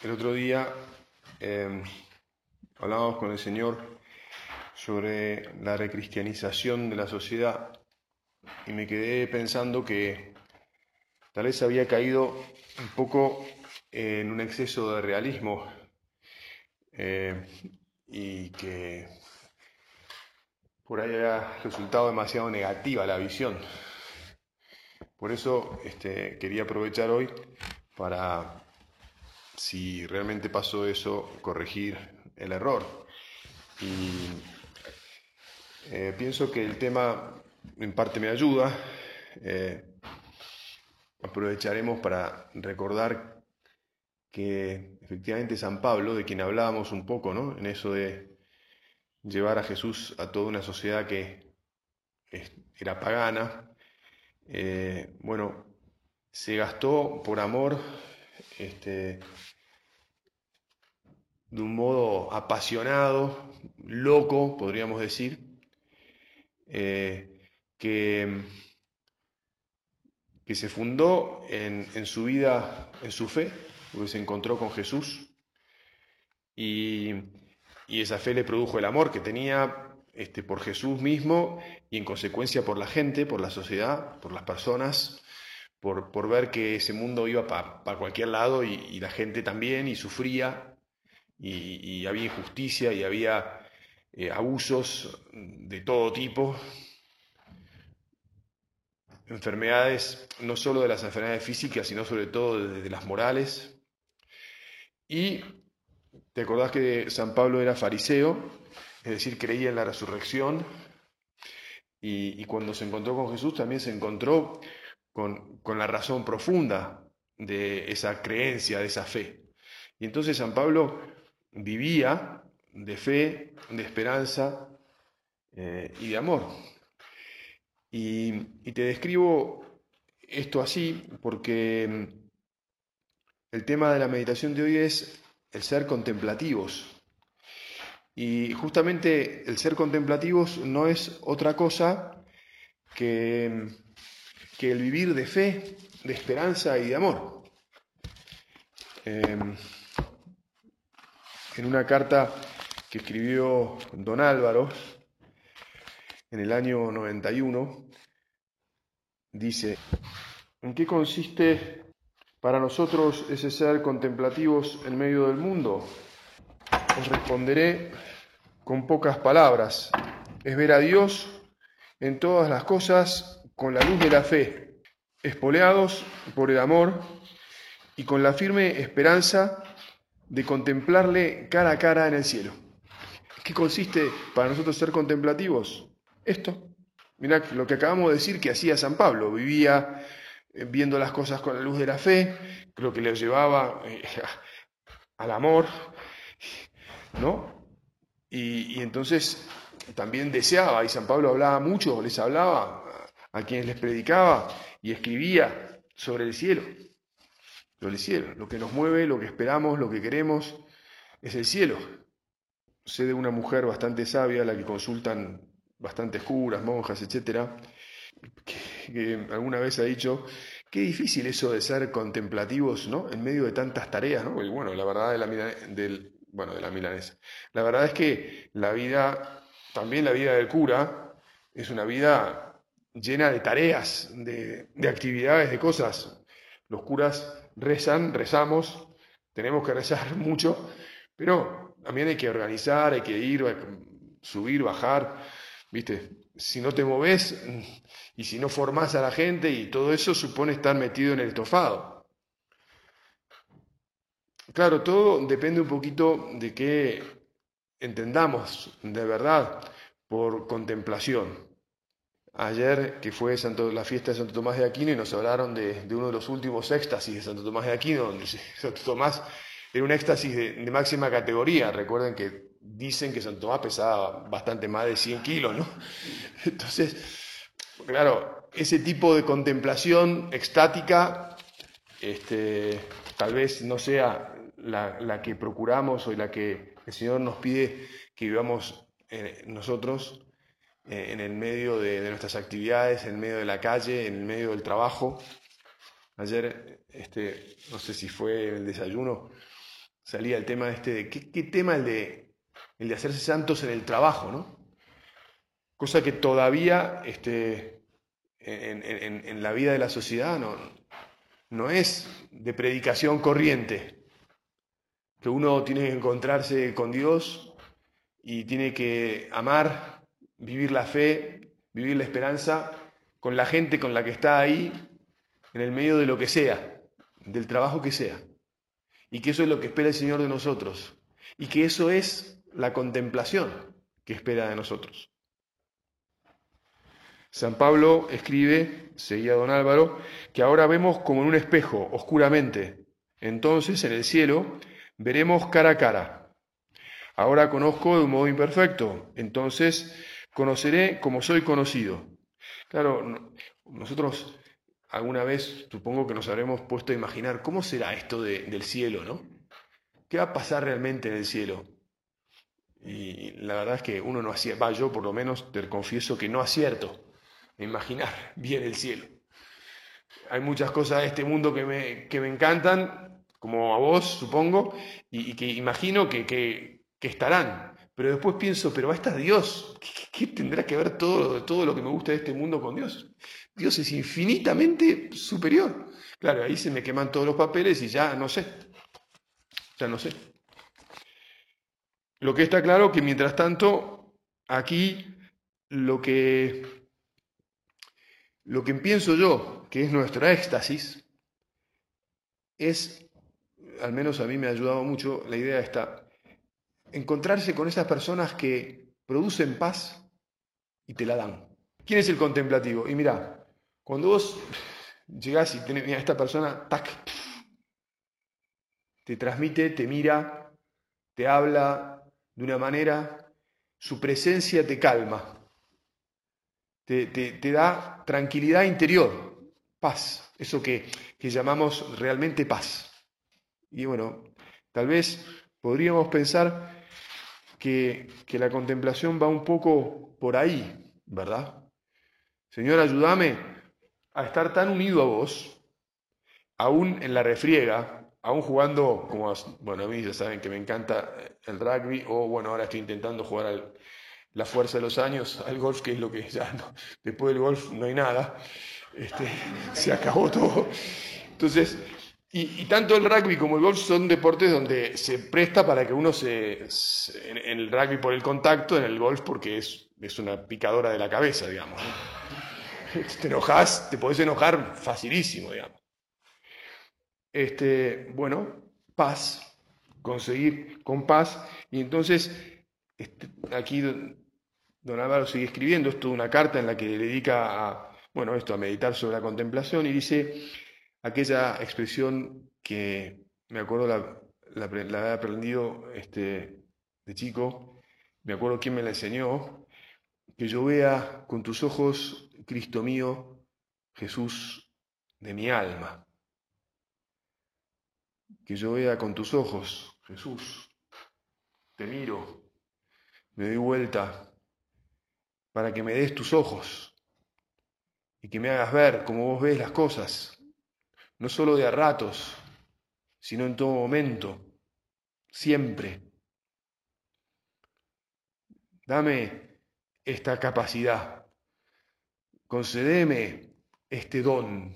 El otro día eh, hablábamos con el Señor sobre la recristianización de la sociedad y me quedé pensando que tal vez había caído un poco en un exceso de realismo eh, y que por ahí ha resultado demasiado negativa la visión. Por eso este, quería aprovechar hoy para si realmente pasó eso, corregir el error. Y eh, pienso que el tema en parte me ayuda. Eh, aprovecharemos para recordar que efectivamente San Pablo, de quien hablábamos un poco, ¿no? En eso de llevar a Jesús a toda una sociedad que era pagana, eh, bueno, se gastó por amor este, de un modo apasionado, loco, podríamos decir, eh, que, que, se fundó en, en, su vida, en su fe, porque se encontró con Jesús. Y, y esa fe le produjo el amor que tenía este, por Jesús mismo y en consecuencia por la gente, por la sociedad, por las personas, por, por ver que ese mundo iba para cualquier lado y, la gente también y sufría y, había injusticia y había eh, abusos de todo tipo, enfermedades, no solo de las enfermedades físicas, sino sobre todo de, las morales. Y te acordás que San Pablo era fariseo, es decir, creía en la resurrección, y cuando se encontró con Jesús también se encontró con, la razón profunda de esa creencia, de esa fe. Y entonces San Pablo vivía de fe, de esperanza eh, y de amor. Y, y, te describo esto así porque mm, el tema de la meditación de hoy es el ser contemplativos. Y justamente el ser contemplativos no es otra cosa que, mm, que el vivir de fe, de esperanza y de amor. Eh, en una carta que escribió don Álvaro en el año 91, dice, ¿en qué consiste para nosotros ese ser contemplativos en medio del mundo? Os responderé con pocas palabras. Es ver a Dios en todas las cosas con la luz de la fe, espoleados por el amor y con la firme esperanza de contemplarle cara a cara en el cielo. ¿Qué consiste para nosotros ser contemplativos? Esto. Mirá lo que acabamos de decir que hacía San Pablo. Vivía eh, viendo las cosas con la luz de la fe, creo que le llevaba eh, al amor, ¿no? Y, y, entonces también deseaba, y San Pablo hablaba mucho, les hablaba a quienes les predicaba y escribía sobre el cielo lo del cielo. Lo que nos mueve, lo que esperamos, lo que queremos, es el cielo. Sé de una mujer bastante sabia, la que consultan bastantes curas, monjas, etcétera, que, alguna vez ha dicho, qué difícil eso de ser contemplativos, ¿no? En medio de tantas tareas, ¿no? Y bueno, la verdad de la, del, bueno, de la milanesa. La verdad es que la vida, también la vida del cura, es una vida llena de tareas, de, de actividades, de cosas. Los curas rezan, rezamos, tenemos que rezar mucho, pero también hay que organizar, hay que ir, subir, bajar, ¿viste? Si no te moves y si no formas a la gente y todo eso supone estar metido en el estofado. Claro, todo depende un poquito de qué entendamos de verdad por contemplación ayer, que fue Santo, la fiesta de Santo Tomás de Aquino, y nos hablaron de, uno de los últimos éxtasis de Santo Tomás de Aquino, donde Santo Tomás era un éxtasis de, máxima categoría. Recuerden que dicen que San Tomás pesaba bastante más de 100 kilos, ¿no? Entonces, claro, ese tipo de contemplación extática este, tal vez no sea la, que procuramos o la que el Señor nos pide que vivamos eh, nosotros en el medio de, nuestras actividades, en el medio de la calle, en el medio del trabajo. Ayer, este, no sé si fue el desayuno, salía el tema este de qué, tema el de, el de hacerse santos en el trabajo, ¿no? Cosa que todavía este, en, la vida de la sociedad no, no es de predicación corriente, que uno tiene que encontrarse con Dios y tiene que amar, vivir la fe, vivir la esperanza con la gente con la que está ahí, en el medio de lo que sea, del trabajo que sea. Y que eso es lo que espera el Señor de nosotros. Y que eso es la contemplación que espera de nosotros. San Pablo escribe, seguía don Álvaro, que ahora vemos como en un espejo, oscuramente. Entonces, en el cielo, veremos cara a cara. Ahora conozco de un modo imperfecto, entonces conoceré como soy conocido. Claro, nosotros alguna vez supongo que nos habremos puesto a imaginar cómo será esto del cielo, ¿no? ¿Qué va a pasar realmente en el cielo? Y la verdad es que uno no acierta, va, yo por lo menos te confieso que no acierto a imaginar bien el cielo. Hay muchas cosas de este mundo que me, que me encantan, como a vos, supongo, y, que imagino que, que, estarán. Pero después pienso, pero va a estar Dios. ¿Qué, tendrá que ver todo, todo lo que me gusta de este mundo con Dios? Dios es infinitamente superior. Claro, ahí se me queman todos los papeles y ya no sé. Ya no sé. Lo que está claro que mientras tanto, aquí lo que, lo que pienso yo, que es nuestra éxtasis, es al menos a mí me ha ayudado mucho la idea esta, encontrarse con esas personas que producen paz y te la dan. ¿Quién es el contemplativo? Y mira, cuando vos llegás y tenés a esta persona, tac, te transmite, te mira, te habla de una manera, su presencia te calma, te, te da tranquilidad interior, paz, eso que, que llamamos realmente paz. Y bueno, tal vez podríamos pensar que, la contemplación va un poco por ahí, ¿verdad? Señor, ayúdame a estar tan unido a vos, aún en la refriega, aún jugando, como, bueno, a mí ya saben que me encanta el rugby, o bueno, ahora estoy intentando jugar la fuerza de los años, al golf, que es lo que ya después del golf no hay nada, este, se acabó todo. Entonces, y, tanto el rugby como el golf son deportes donde se presta para que uno se, en, el rugby por el contacto, en el golf porque es, es una picadora de la cabeza, digamos. Te enojas, te podés enojar facilísimo, digamos. Este, bueno, paz, conseguir con paz. Y entonces, este, aquí don Álvaro sigue escribiendo, esto una carta en la que dedica a, bueno, esto, a meditar sobre la contemplación y dice, aquella expresión que me acuerdo la, la, había aprendido este, de chico, me acuerdo quién me la enseñó, que yo vea con tus ojos, Cristo mío, Jesús de mi alma. Que yo vea con tus ojos, Jesús, te miro, me doy vuelta para que me des tus ojos y que me hagas ver como vos ves las cosas no solo de a ratos, sino en todo momento, siempre. Dame esta capacidad, concedeme este don.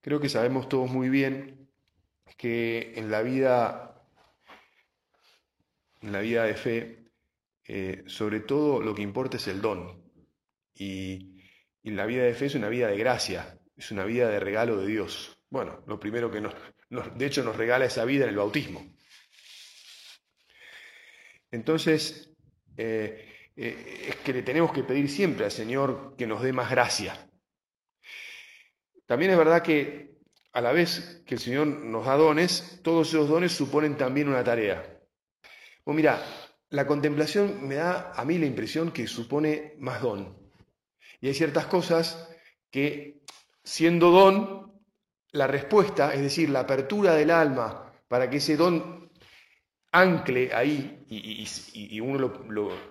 Creo que sabemos todos muy bien que en la vida, en la vida de fe, eh, sobre todo lo que importa es el don. Y, y la vida de fe es una vida de gracia, es una vida de regalo de Dios. Bueno, lo primero que nos, de hecho nos regala esa vida en el bautismo. Entonces, eh, eh, es que le tenemos que pedir siempre al Señor que nos dé más gracia. También es verdad que a la vez que el Señor nos da dones, todos esos dones suponen también una tarea. Pues mira, la contemplación me da a mí la impresión que supone más don. Y hay ciertas cosas que, siendo don, la respuesta, es decir, la apertura del alma para que ese don ancle ahí y, uno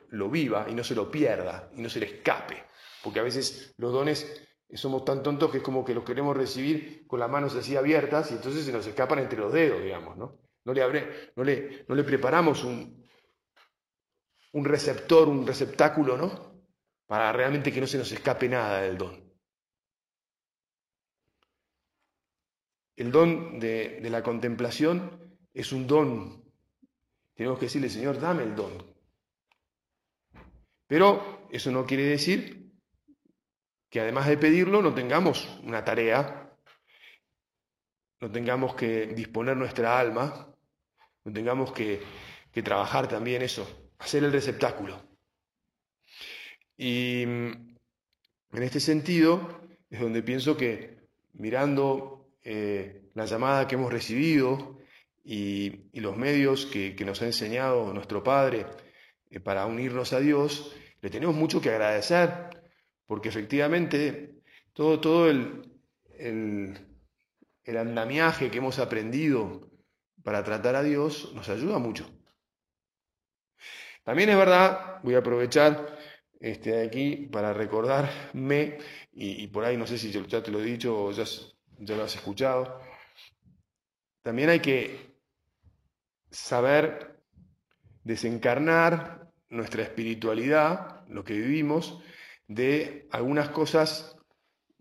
lo, viva y no se lo pierda y no se le escape. Porque a veces los dones somos tan tontos que es como que los queremos recibir con las manos así abiertas y entonces se nos escapan entre los dedos, digamos, ¿no? No le, abre, no le, no le preparamos un, un receptor, un receptáculo, ¿no? Para realmente que no se nos escape nada del don. El don de, la contemplación es un don tenemos que decirle, Señor, dame el don. Pero eso no quiere decir que además de pedirlo no tengamos una tarea, no tengamos que disponer nuestra alma, no tengamos que, trabajar también eso, hacer el receptáculo. Y mm, en este sentido es donde pienso que mirando eh, la llamada que hemos recibido, y, los medios que, nos ha enseñado nuestro Padre eh, para unirnos a Dios, le tenemos mucho que agradecer, porque efectivamente todo, todo el, el, el andamiaje que hemos aprendido para tratar a Dios nos ayuda mucho. También es verdad, voy a aprovechar este, aquí para recordarme, y, por ahí no sé si ya te lo he dicho o ya, ya lo has escuchado, también hay que saber desencarnar nuestra espiritualidad, lo que vivimos, de algunas cosas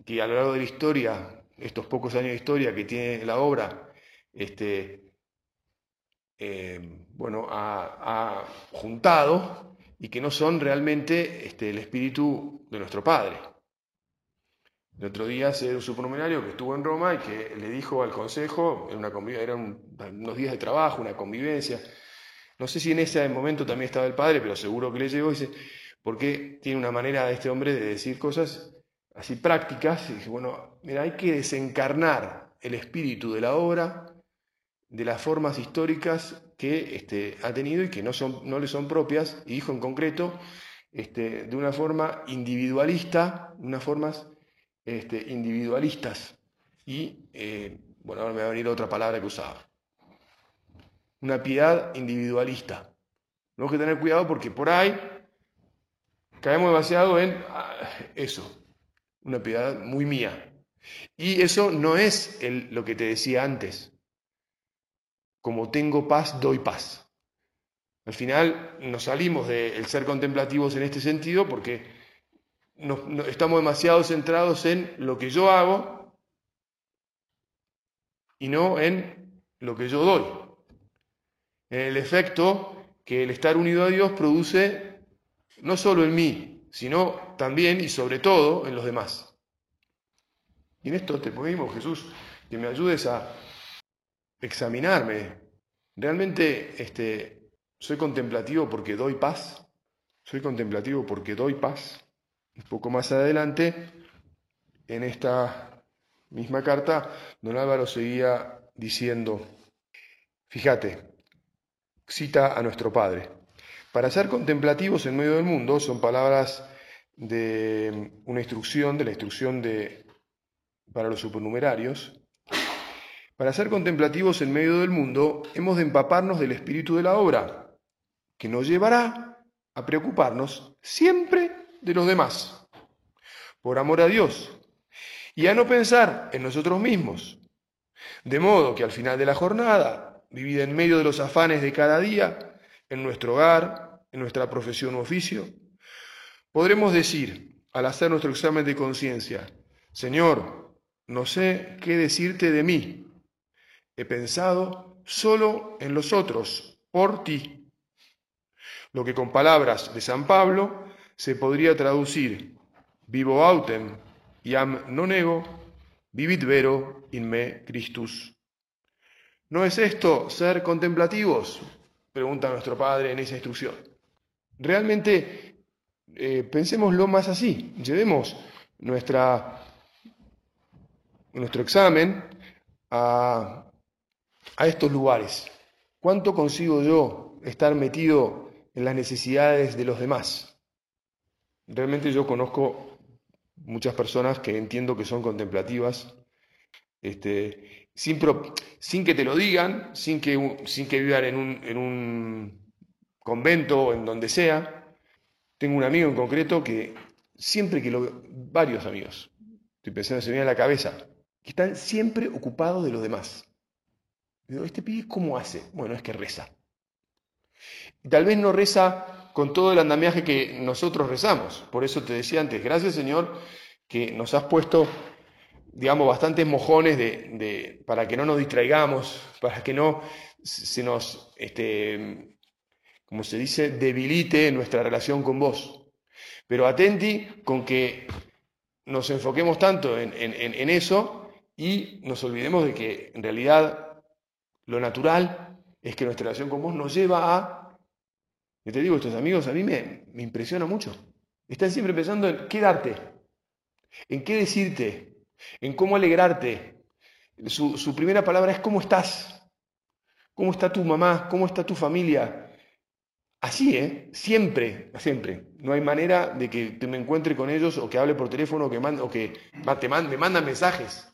que a lo largo de la historia, estos pocos años de historia que tiene la obra, este, eh, bueno, ha, juntado y que no son realmente este, el espíritu de nuestro Padre. El otro día se un supernumerario que estuvo en Roma y que le dijo al consejo, era una eran unos días de trabajo, una convivencia. No sé si en ese momento también estaba el padre, pero seguro que le llegó y dice, porque tiene una manera de este hombre de decir cosas así prácticas. Y dice, bueno, mira, hay que desencarnar el espíritu de la obra, de las formas históricas que este, ha tenido y que no, son, no le son propias, y dijo en concreto, este, de una forma individualista, unas formas este, individualistas. Y, eh, bueno, ahora me va a venir otra palabra que usaba. Una piedad individualista. Tenemos que tener cuidado porque por ahí caemos demasiado en ah, eso, una piedad muy mía. Y eso no es lo que te decía antes. Como tengo paz, doy paz. Al final nos salimos del ser contemplativos en este sentido porque estamos demasiado centrados en lo que yo hago y no en lo que yo doy. En el efecto que el estar unido a Dios produce no solo en mí, sino también y sobre todo en los demás. Y en esto te pedimos, Jesús, que me ayudes a examinarme. ¿Realmente este, soy contemplativo porque doy paz? ¿Soy contemplativo porque doy paz? Un poco más adelante, en esta misma carta, don Álvaro seguía diciendo, fíjate, cita a nuestro Padre, para ser contemplativos en medio del mundo son palabras de una instrucción, de la instrucción de, para los supernumerarios. Para ser contemplativos en medio del mundo hemos de empaparnos del espíritu de la obra, que nos llevará a preocuparnos siempre de los demás, por amor a Dios, y a no pensar en nosotros mismos. De modo que al final de la jornada, vivida en medio de los afanes de cada día, en nuestro hogar, en nuestra profesión u oficio, podremos decir, al hacer nuestro examen de conciencia, Señor, no sé qué decirte de mí. He pensado solo en los otros, por ti. Lo que con palabras de San Pablo se podría traducir vivo autem iam non ego, vivit vero in me Christus. ¿No es esto ser contemplativos? Pregunta nuestro Padre en esa instrucción. Realmente, eh, pensémoslo más así. Llevemos nuestra, nuestro examen a, a estos lugares? ¿Cuánto consigo yo estar metido en las necesidades de los demás? Realmente yo conozco muchas personas que entiendo que son contemplativas, este, sin, que te lo digan, sin que, vivan en un, en un convento, en donde sea. Tengo un amigo en concreto que siempre que lo veo, varios amigos, estoy pensando, se me viene a la cabeza, que están siempre ocupados de los demás. Digo, ¿este pibe cómo hace? Bueno, es que reza. Tal vez no reza con todo el andamiaje que nosotros rezamos. Por eso te decía antes, gracias Señor que nos has puesto, digamos, bastantes mojones de, para que no nos distraigamos, para que no se nos, este, como se dice, debilite nuestra relación con vos. Pero atenti con que nos enfoquemos tanto en, en eso y nos olvidemos de que en realidad lo natural es que nuestra relación con vos nos lleva a... Yo te digo, estos amigos a mí me, me impresiona mucho. Están siempre pensando en qué darte, en qué decirte, en cómo alegrarte. Su, su primera palabra es cómo estás, cómo está tu mamá, cómo está tu familia. Así, ¿eh? Siempre, siempre. No hay manera de que te me encuentre con ellos o que hable por teléfono o que, o que te me mandan mensajes.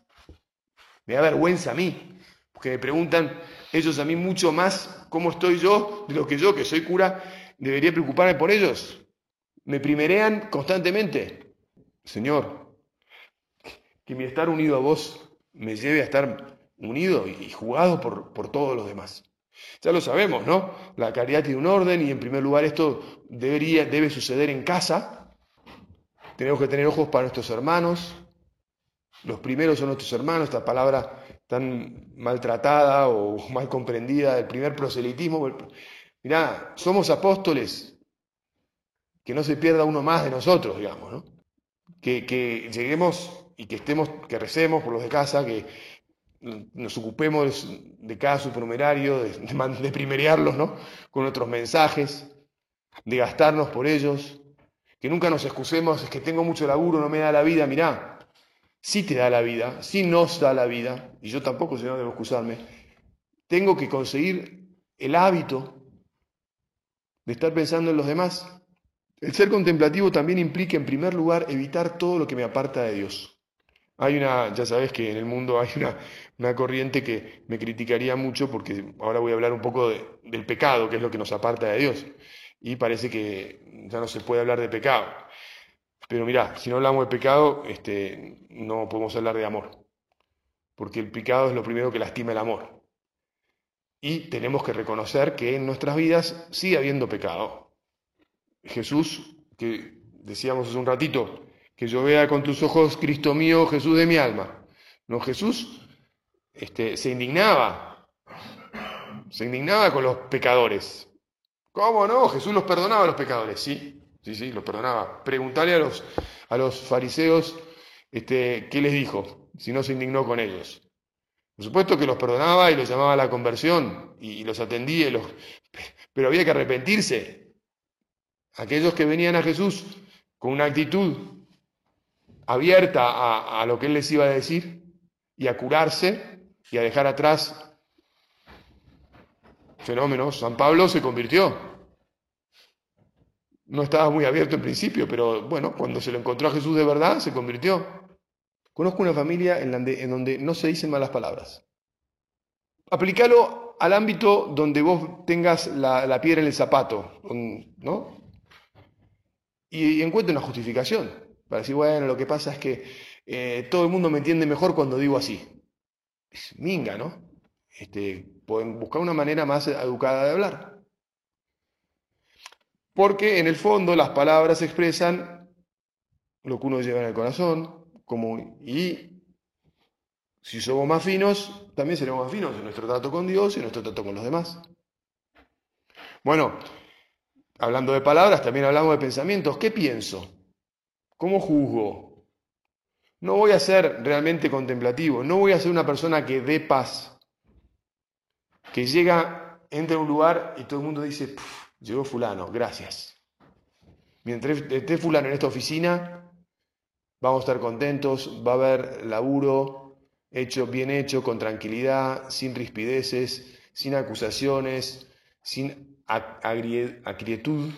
Me da vergüenza a mí que me preguntan ellos a mí mucho más cómo estoy yo de lo que yo, que soy cura, debería preocuparme por ellos. Me primerean constantemente. Señor, que mi estar unido a vos me lleve a estar unido y jugado por, por todos los demás. Ya lo sabemos, ¿no? La caridad tiene un orden y en primer lugar esto debería, debe suceder en casa. Tenemos que tener ojos para nuestros hermanos. Los primeros son nuestros hermanos. Esta palabra tan maltratada o mal comprendida, el primer proselitismo. Mirá, somos apóstoles, que no se pierda uno más de nosotros, digamos, ¿no? Que, lleguemos y que estemos, que recemos por los de casa, que nos ocupemos de cada supernumerario, de, de, ¿no? Con nuestros mensajes, de gastarnos por ellos, que nunca nos excusemos, es que tengo mucho laburo, no me da la vida, mirá, si te da la vida, si nos da la vida, y yo tampoco, no debo excusarme, tengo que conseguir el hábito de estar pensando en los demás. El ser contemplativo también implica, en primer lugar, evitar todo lo que me aparta de Dios. Hay una, ya sabes que en el mundo hay una, una corriente que me criticaría mucho porque ahora voy a hablar un poco del pecado, que es lo que nos aparta de Dios. Y parece que ya no se puede hablar de pecado. Pero mira, si no hablamos de pecado, este, no podemos hablar de amor, porque el pecado es lo primero que lastima el amor. Y tenemos que reconocer que en nuestras vidas sigue habiendo pecado. Jesús, que decíamos hace un ratito, que yo vea con tus ojos, Cristo mío, Jesús de mi alma. No, Jesús este, se indignaba, se indignaba con los pecadores. ¿Cómo no? Jesús los perdonaba a los pecadores, sí, Sí, sí, los perdonaba. Preguntale a los, a los fariseos este, qué les dijo, si no se indignó con ellos. Por supuesto que los perdonaba y los llamaba a la conversión y, los atendía, los, pero había que arrepentirse. Aquellos que venían a Jesús con una actitud abierta a, a lo que Él les iba a decir y a curarse y a dejar atrás fenómenos. San Pablo se convirtió no estaba muy abierto en principio, pero bueno, cuando se lo encontró a Jesús de verdad, se convirtió. Conozco una familia en donde, no se dicen malas palabras. Aplicalo al ámbito donde vos tengas la, piedra en el zapato, ¿no? Y, encuentre una justificación para decir, bueno, lo que pasa es que eh, todo el mundo me entiende mejor cuando digo así. Es minga, ¿no? Este, pueden buscar una manera más educada de hablar porque en el fondo las palabras expresan lo que uno lleva en el corazón, como, y si somos más finos, también seremos más finos en nuestro trato con Dios y en nuestro trato con los demás. Bueno, hablando de palabras, también hablamos de pensamientos. ¿Qué pienso? ¿Cómo juzgo? No voy a ser realmente contemplativo, no voy a ser una persona que dé paz, que llega, entra a un lugar y todo el mundo dice, Llegó fulano, gracias. Mientras esté fulano en esta oficina, vamos a estar contentos, va a haber laburo, hecho, bien hecho, con tranquilidad, sin rispideces, sin acusaciones, sin acrietud,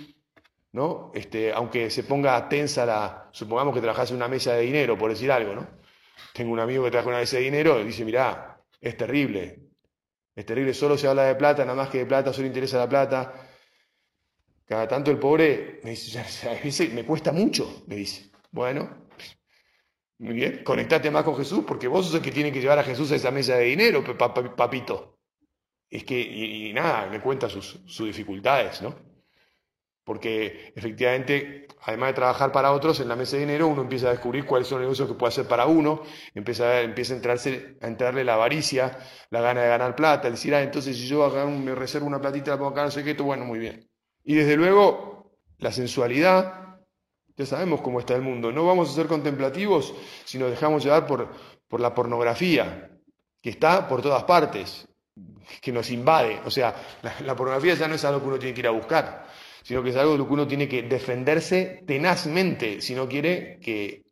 ¿no? Este, aunque se ponga tensa la, supongamos que trabajas en una mesa de dinero, por decir algo, ¿no? Tengo un amigo que trabaja en una mesa de dinero y dice, mirá, es terrible, es terrible, solo se habla de plata, nada más que de plata, solo interesa la plata. Cada tanto el pobre me dice, me cuesta mucho, me dice. Bueno, muy bien, conectate más con Jesús porque vos sos el que tiene que llevar a Jesús a esa mesa de dinero, papito. Es que, y, nada, me cuenta sus, sus dificultades, ¿no? Porque efectivamente, además de trabajar para otros, en la mesa de dinero uno empieza a descubrir cuáles son los negocios que puede hacer para uno, empieza a, empieza a, entrarse, a entrarle la avaricia, la gana de ganar plata, decir, ah, entonces si yo me reservo una platita, la pongo acá, no sé qué, bueno, muy bien. Y desde luego, la sensualidad, ya sabemos cómo está el mundo, no vamos a ser contemplativos si nos dejamos llevar por, por la pornografía, que está por todas partes, que nos invade. O sea, la, pornografía ya no es algo que uno tiene que ir a buscar sino que es algo de lo que uno tiene que defenderse tenazmente si no quiere que,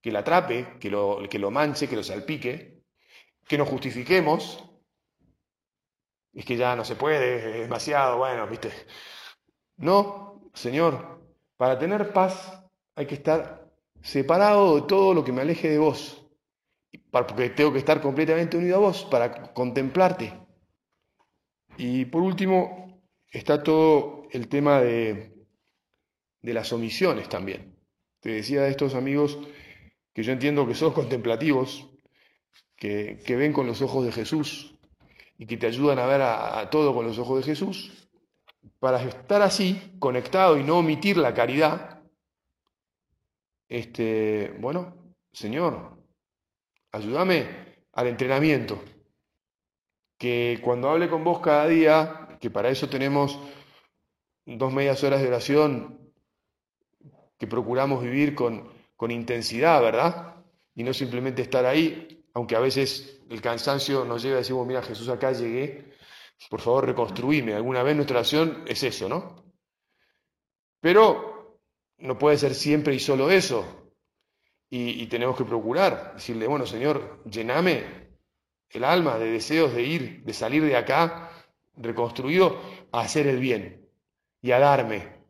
que la atrape, que lo, que lo manche, que lo salpique, que nos justifiquemos. Es que ya no se puede, es demasiado, bueno, viste. No, Señor, para tener paz hay que estar separado de todo lo que me aleje de vos, porque tengo que estar completamente unido a vos para contemplarte. Y por último, está todo el tema de, las omisiones también. Te decía de estos amigos que yo entiendo que son contemplativos, que, ven con los ojos de Jesús y que te ayudan a ver a, todo con los ojos de Jesús, para estar así, conectado y no omitir la caridad, este, bueno, Señor, ayúdame al entrenamiento, que cuando hable con vos cada día, que para eso tenemos dos medias horas de oración que procuramos vivir con, con intensidad, ¿verdad? Y no simplemente estar ahí, aunque a veces el cansancio nos lleva a decir, mira, Jesús, acá llegué, por favor reconstruíme. Alguna vez nuestra oración es eso, ¿no? Pero no puede ser siempre y solo eso. Y, tenemos que procurar, decirle, bueno, Señor, llename el alma de deseos de ir, de salir de acá reconstruido a hacer el bien y a darme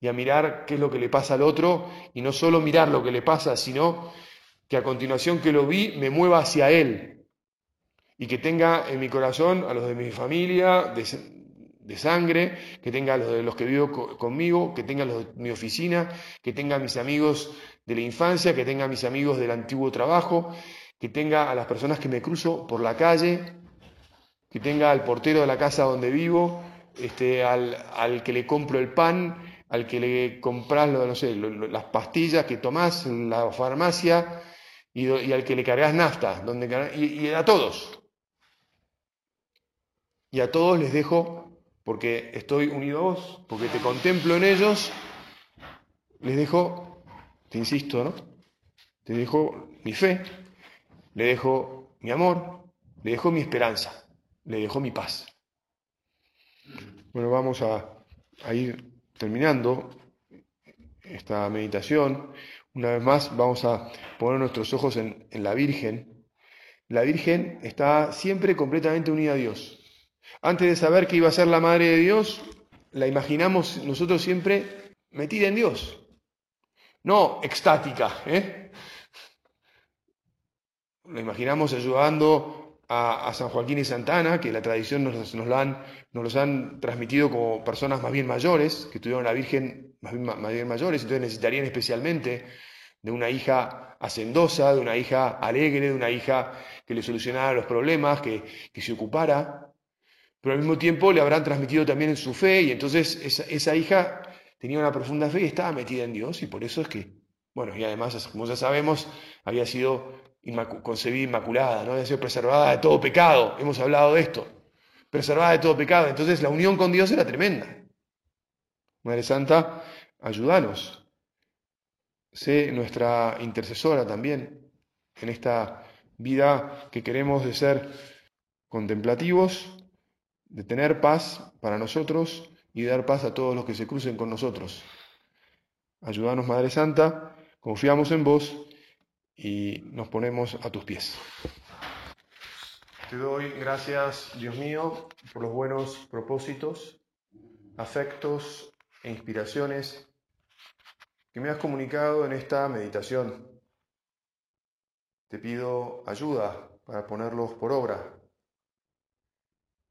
y a mirar qué es lo que le pasa al otro y no solo mirar lo que le pasa, sino que a continuación que lo vi me mueva hacia él y que tenga en mi corazón a los de mi familia sangre, que tenga los de los que vivo conmigo, que tenga los de mi oficina, que tenga mis amigos de la infancia, que tenga mis amigos del antiguo trabajo, que tenga a las personas que me cruzo por la calle, que tenga al portero de la casa donde vivo, este, al, que le compro el pan, al que le compras no sé, las pastillas que tomás en la farmacia y, al que le cargas nafta, donde, y, a todos. Y a todos les dejo, porque estoy unido a vos, porque te contemplo en ellos, les dejo, te insisto, ¿no? Te dejo mi fe, le dejo mi amor, le dejo mi esperanza, le dejo mi paz. Bueno, vamos a, ir terminando esta meditación. Una vez más vamos a poner nuestros ojos en, la Virgen. La Virgen está siempre completamente unida a Dios. Antes de saber que iba a ser la Madre de Dios, la imaginamos nosotros siempre metida en Dios. No extática, ¿eh? La imaginamos ayudando a, San Joaquín y Santana, que la tradición nos, nos, han, nos, los han transmitido como personas más bien mayores, que tuvieron la Virgen más bien, más bien mayores, entonces necesitarían especialmente de una hija hacendosa, de una hija alegre, de una hija que le solucionara los problemas, que, que se ocupara, pero al mismo tiempo le habrán transmitido también en su fe y entonces esa, esa hija tenía una profunda fe y estaba metida en Dios y por eso es que, bueno, y además, como ya sabemos, había sido concebida inmaculada, ¿no? debe ser preservada de todo pecado. Hemos hablado de esto. Preservada de todo pecado. Entonces la unión con Dios era tremenda. Madre Santa, ayúdanos. Sé nuestra intercesora también en esta vida que queremos de ser contemplativos, de tener paz para nosotros y dar paz a todos los que se crucen con nosotros. Ayúdanos, Madre Santa, confiamos en vos y nos ponemos a tus pies. Te doy gracias, Dios mío, por los buenos propósitos, afectos e inspiraciones que me has comunicado en esta meditación. Te pido ayuda para ponerlos por obra.